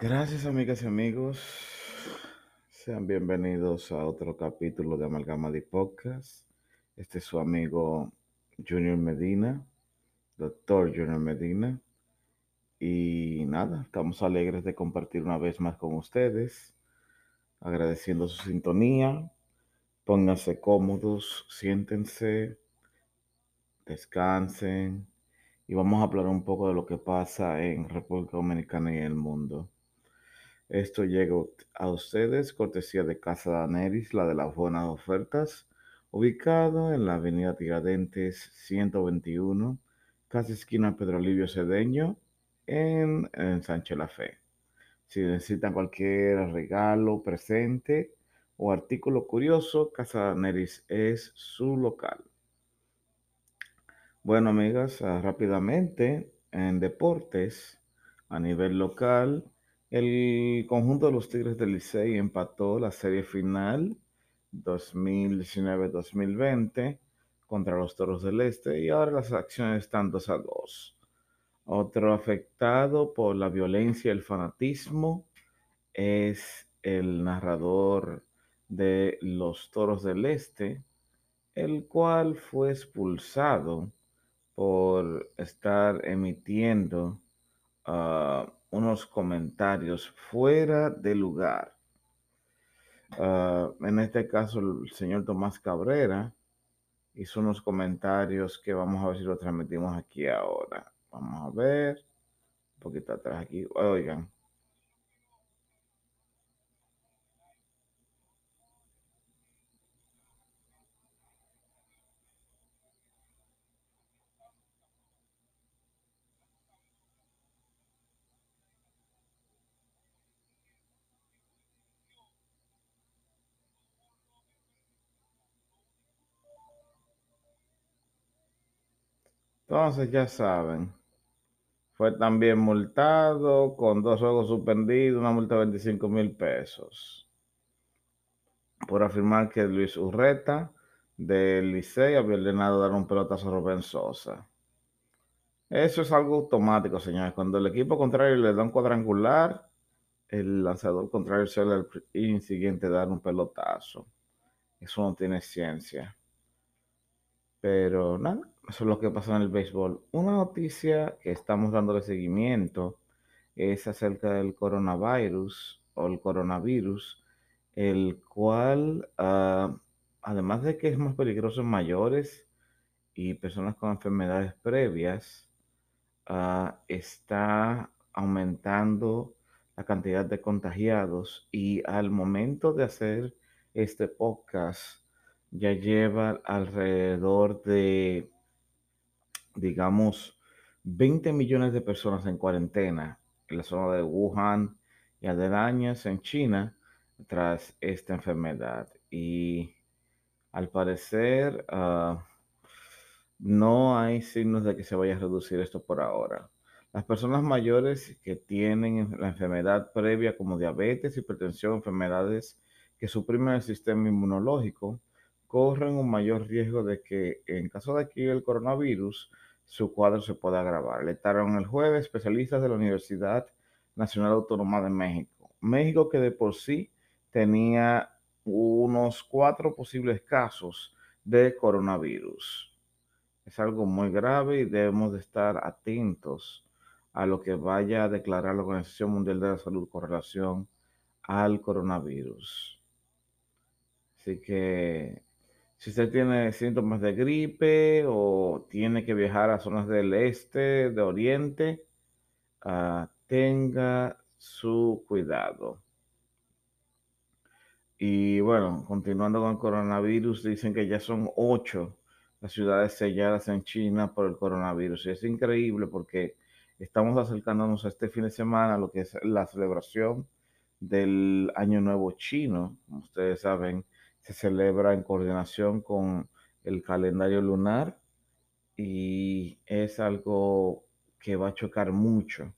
Gracias amigas y amigos. Sean bienvenidos a otro capítulo de Amalgama de Podcast. Este es su amigo Junior Medina, doctor Junior Medina. Y nada, estamos alegres de compartir una vez más con ustedes, agradeciendo su sintonía. Pónganse cómodos, siéntense, descansen y vamos a hablar un poco de lo que pasa en República Dominicana y en el mundo. Esto llega a ustedes cortesía de Casa Daneris, la de las buenas ofertas, ubicado en la avenida Tiradentes 121, casi esquina Pedro Livio Cedeño, en, en Sánchez La Fe. Si necesitan cualquier regalo, presente o artículo curioso, Casa Daneris es su local. Bueno, amigas, ah, rápidamente en deportes a nivel local, el conjunto de los Tigres del Licey empató la serie final 2019-2020 contra los Toros del Este y ahora las acciones están 2 a 2. Otro afectado por la violencia y el fanatismo es el narrador de los Toros del Este, el cual fue expulsado por estar emitiendo uh, unos comentarios fuera de lugar. Uh, en este caso, el señor Tomás Cabrera hizo unos comentarios que vamos a ver si lo transmitimos aquí ahora. Vamos a ver, un poquito atrás aquí. Oigan. Entonces ya saben, fue también multado con dos juegos suspendidos, una multa de 25 mil pesos por afirmar que Luis Urreta del Licey había ordenado dar un pelotazo a Rubén Sosa. Eso es algo automático, señores. Cuando el equipo contrario le da un cuadrangular, el lanzador contrario suele el siguiente dar un pelotazo. Eso no tiene ciencia. Pero nada, es lo que pasa en el béisbol. Una noticia que estamos dándole seguimiento es acerca del coronavirus o el coronavirus, el cual, uh, además de que es más peligroso en mayores y personas con enfermedades previas, uh, está aumentando la cantidad de contagiados y al momento de hacer este podcast ya lleva alrededor de digamos, 20 millones de personas en cuarentena en la zona de Wuhan y aledañas en China tras esta enfermedad. Y al parecer uh, no hay signos de que se vaya a reducir esto por ahora. Las personas mayores que tienen la enfermedad previa como diabetes, hipertensión, enfermedades que suprimen el sistema inmunológico, corren un mayor riesgo de que en caso de que el coronavirus su cuadro se puede agravar. Alertaron el jueves especialistas de la Universidad Nacional Autónoma de México. México que de por sí tenía unos cuatro posibles casos de coronavirus. Es algo muy grave y debemos de estar atentos a lo que vaya a declarar la Organización Mundial de la Salud con relación al coronavirus. Así que si usted tiene síntomas de gripe o tiene que viajar a zonas del este, de oriente, uh, tenga su cuidado. Y bueno, continuando con coronavirus, dicen que ya son ocho las ciudades selladas en China por el coronavirus. Y es increíble porque estamos acercándonos a este fin de semana lo que es la celebración del Año Nuevo Chino. Como ustedes saben, se celebra en coordinación con el calendario lunar y es algo que va a chocar mucho.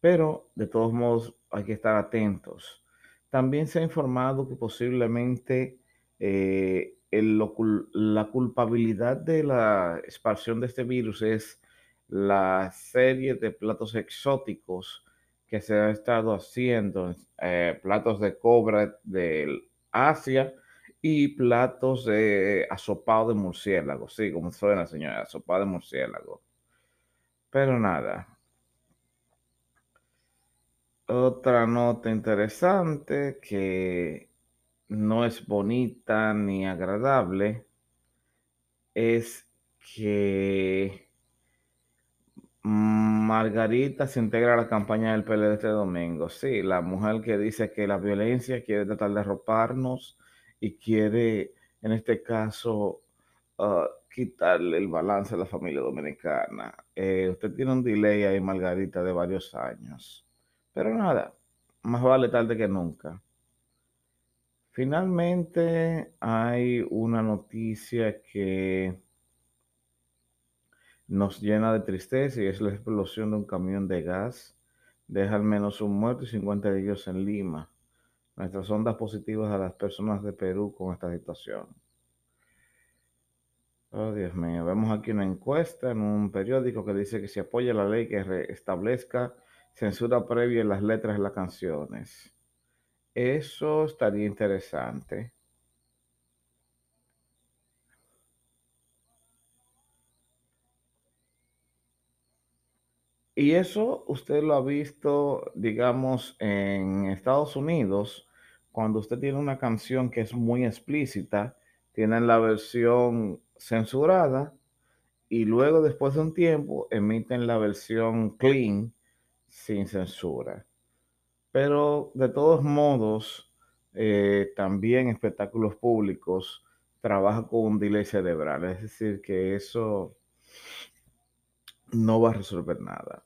Pero de todos modos hay que estar atentos. También se ha informado que posiblemente eh, la culpabilidad de la expansión de este virus es la serie de platos exóticos que se ha estado haciendo, eh, platos de cobre del Asia y platos de asopado de murciélago, sí, como suena señora, asopado de murciélago. Pero nada. Otra nota interesante que no es bonita ni agradable es que Margarita se integra a la campaña del PLD este domingo. Sí, la mujer que dice que la violencia quiere tratar de arroparnos y quiere, en este caso, uh, quitarle el balance a la familia dominicana. Eh, usted tiene un delay ahí, Margarita, de varios años. Pero nada, más vale tarde que nunca. Finalmente hay una noticia que nos llena de tristeza y es la explosión de un camión de gas. Deja al menos un muerto y 50 de ellos en Lima. Nuestras ondas positivas a las personas de Perú con esta situación. Oh, Dios mío. Vemos aquí una encuesta en un periódico que dice que se apoya la ley que establezca censura previa en las letras de las canciones. Eso estaría interesante. Y eso usted lo ha visto, digamos, en Estados Unidos, cuando usted tiene una canción que es muy explícita, tienen la versión censurada y luego después de un tiempo emiten la versión clean sin censura. Pero de todos modos, eh, también espectáculos públicos trabaja con un delay cerebral, es decir, que eso no va a resolver nada.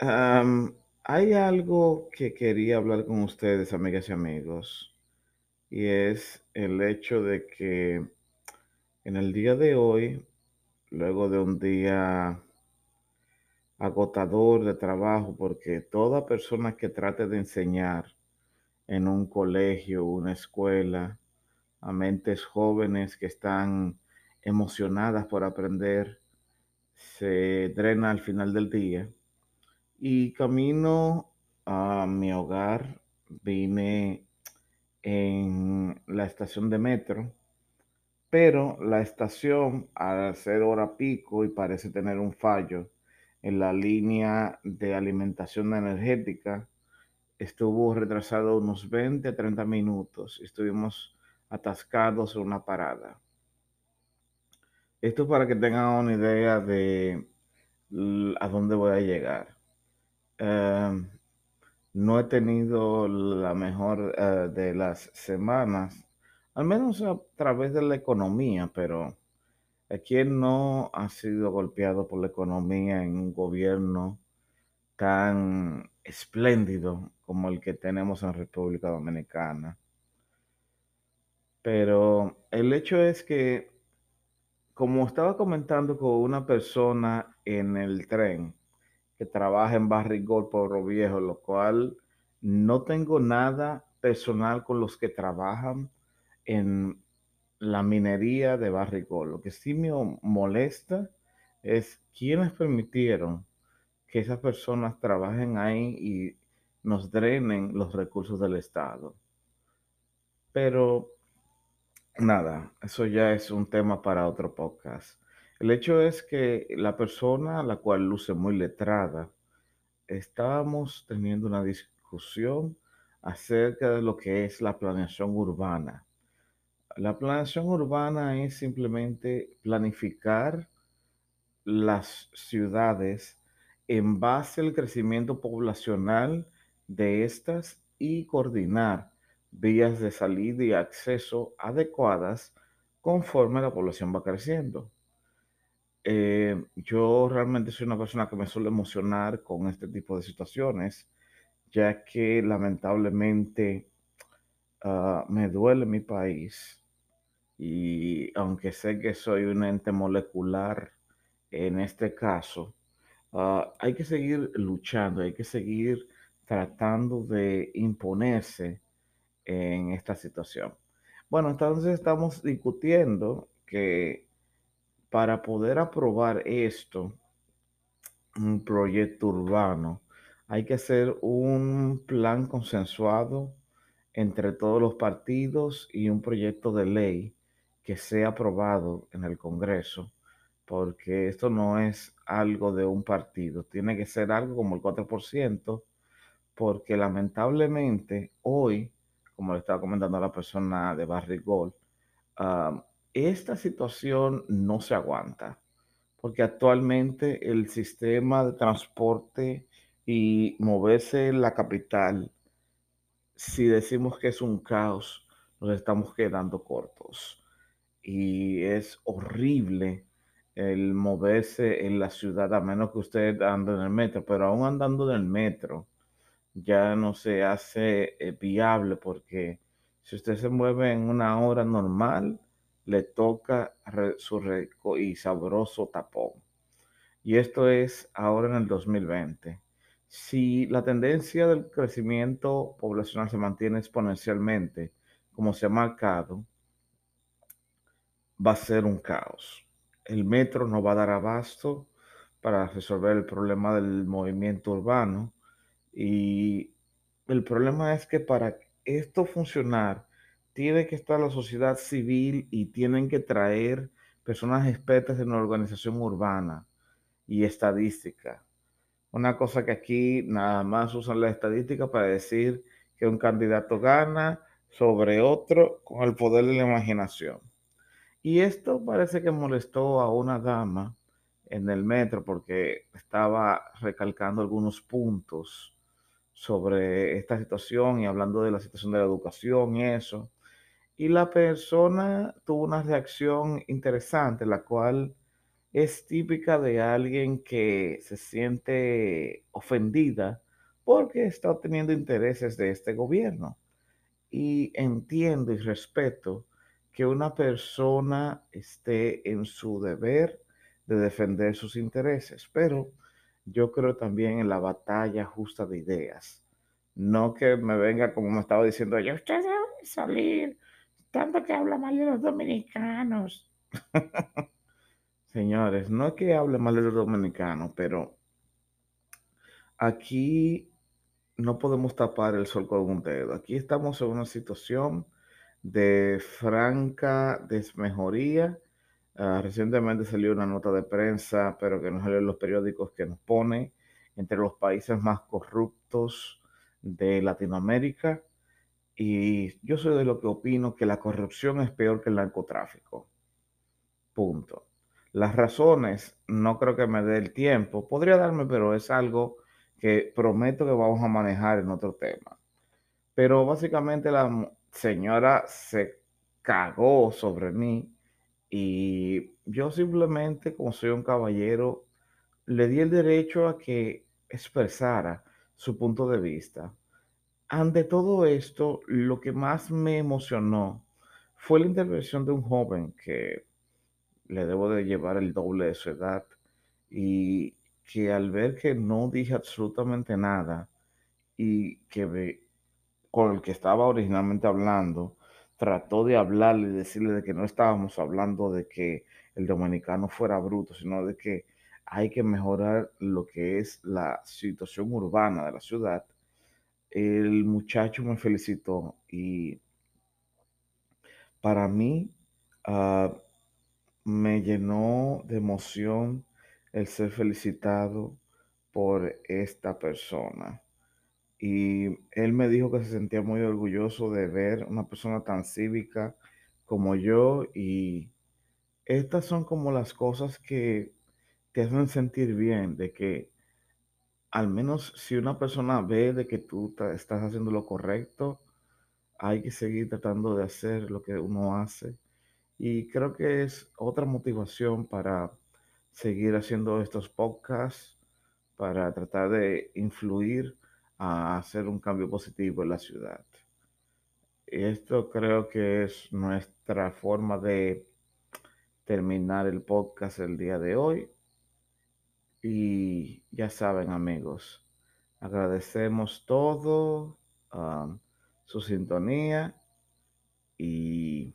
Hay algo que quería hablar con ustedes, amigas y amigos, y es el hecho de que en el día de hoy, luego de un día agotador de trabajo, porque toda persona que trate de enseñar en un colegio, una escuela, a mentes jóvenes que están emocionadas por aprender, se drena al final del día. Y camino a mi hogar, vine en la estación de metro, pero la estación, al ser hora pico y parece tener un fallo en la línea de alimentación energética, estuvo retrasado unos 20 a 30 minutos. Estuvimos atascados en una parada. Esto para que tengan una idea de a dónde voy a llegar. Em, no he tenido la mejor eh, de las semanas, al menos a través de la economía, pero ¿quién no ha sido golpeado por la economía en un gobierno tan espléndido como el que tenemos en República Dominicana? Pero el hecho es que, como estaba comentando con una persona en el tren que trabaja en Barrigol, Pueblo Viejo, lo cual no tengo nada personal con los que trabajan en la minería de Barrigol. Lo que sí me molesta es quienes permitieron que esas personas trabajen ahí y nos drenen los recursos del Estado. Pero Nada, eso ya es un tema para otro podcast. El hecho es que la persona a la cual luce muy letrada, estábamos teniendo una discusión acerca de lo que es la planeación urbana. La planeación urbana es simplemente planificar las ciudades en base al crecimiento poblacional de estas y coordinar vías de salida y acceso adecuadas conforme la población va creciendo. Eh, yo realmente soy una persona que me suele emocionar con este tipo de situaciones, ya que lamentablemente ah, me duele mi país y aunque sé que soy un ente molecular en este caso, ah, hay que seguir luchando, hay que seguir tratando de imponerse en esta situación. Bueno, entonces estamos discutiendo que para poder aprobar esto un proyecto urbano, hay que hacer un plan consensuado entre todos los partidos y un proyecto de ley que sea aprobado en el Congreso, porque esto no es algo de un partido, tiene que ser algo como el 4%, porque lamentablemente hoy, como le estaba comentando a la persona de Barry Gold, ah, esta situación no se aguanta porque actualmente el sistema de transporte y moverse en la capital, si decimos que es un caos, nos estamos quedando cortos. Y es horrible el moverse en la ciudad, a menos que usted ande en el metro, pero aún andando en el metro, ya no se hace eh, viable porque si usted se mueve en una hora normal, le toca su rico y sabroso tapón. Y esto es ahora en el 2020. Si la tendencia del crecimiento poblacional se mantiene exponencialmente, como se ha marcado, va a ser un caos. El metro no va a dar abasto para resolver el problema del movimiento urbano y el problema es que para esto funcionar tiene que estar la sociedad civil y tienen que traer personas expertas en la organización urbana y estadística. Una cosa que aquí nada más usan la estadística para decir que un candidato gana sobre otro con el poder de la imaginación. Y esto parece que molestó a una dama en el metro porque estaba recalcando algunos puntos sobre esta situación y hablando de la situación de la educación y eso. Y la persona tuvo una reacción interesante, la cual es típica de alguien que se siente ofendida porque está obteniendo intereses de este gobierno. Y entiendo y respeto que una persona esté en su deber de defender sus intereses, pero yo creo también en la batalla justa de ideas. No que me venga como me estaba diciendo yo, usted debe salir tanto que habla mal de los dominicanos. Señores, no es que hable mal de los dominicanos, pero aquí no podemos tapar el sol con un dedo. Aquí estamos en una situación de franca desmejoría. Ah, recientemente salió una nota de prensa, pero que no salió en los periódicos, que nos pone entre los países más corruptos de Latinoamérica. Y yo soy de lo que opino que la corrupción es peor que el narcotráfico. Punto. Las razones no creo que me dé el tiempo. Podría darme, pero es algo que prometo que vamos a manejar en otro tema. Pero básicamente la señora se cagó sobre mí y yo simplemente, como soy un caballero, le di el derecho a que expresara su punto de vista. Ante todo esto, lo que más me emocionó fue la intervención de un joven que le debo de llevar el doble de su edad y que al ver que no dije absolutamente nada y que con el que estaba originalmente hablando, trató de hablarle y decirle de que no estábamos hablando de que el dominicano fuera bruto, sino de que hay que mejorar lo que es la situación urbana de la ciudad el muchacho me felicitó y para mí ah, me llenó de emoción el ser felicitado por esta persona. Y él me dijo que se sentía muy orgulloso de ver una persona tan cívica como yo y estas son como las cosas que te hacen sentir bien, de que al menos si una persona ve de que tú estás haciendo lo correcto, hay que seguir tratando de hacer lo que uno hace. Y creo que es otra motivación para seguir haciendo estos podcasts, para tratar de influir a hacer un cambio positivo en la ciudad. Esto creo que es nuestra forma de terminar el podcast el día de hoy. Y ya saben amigos, agradecemos todo, su sintonía y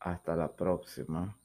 hasta la próxima.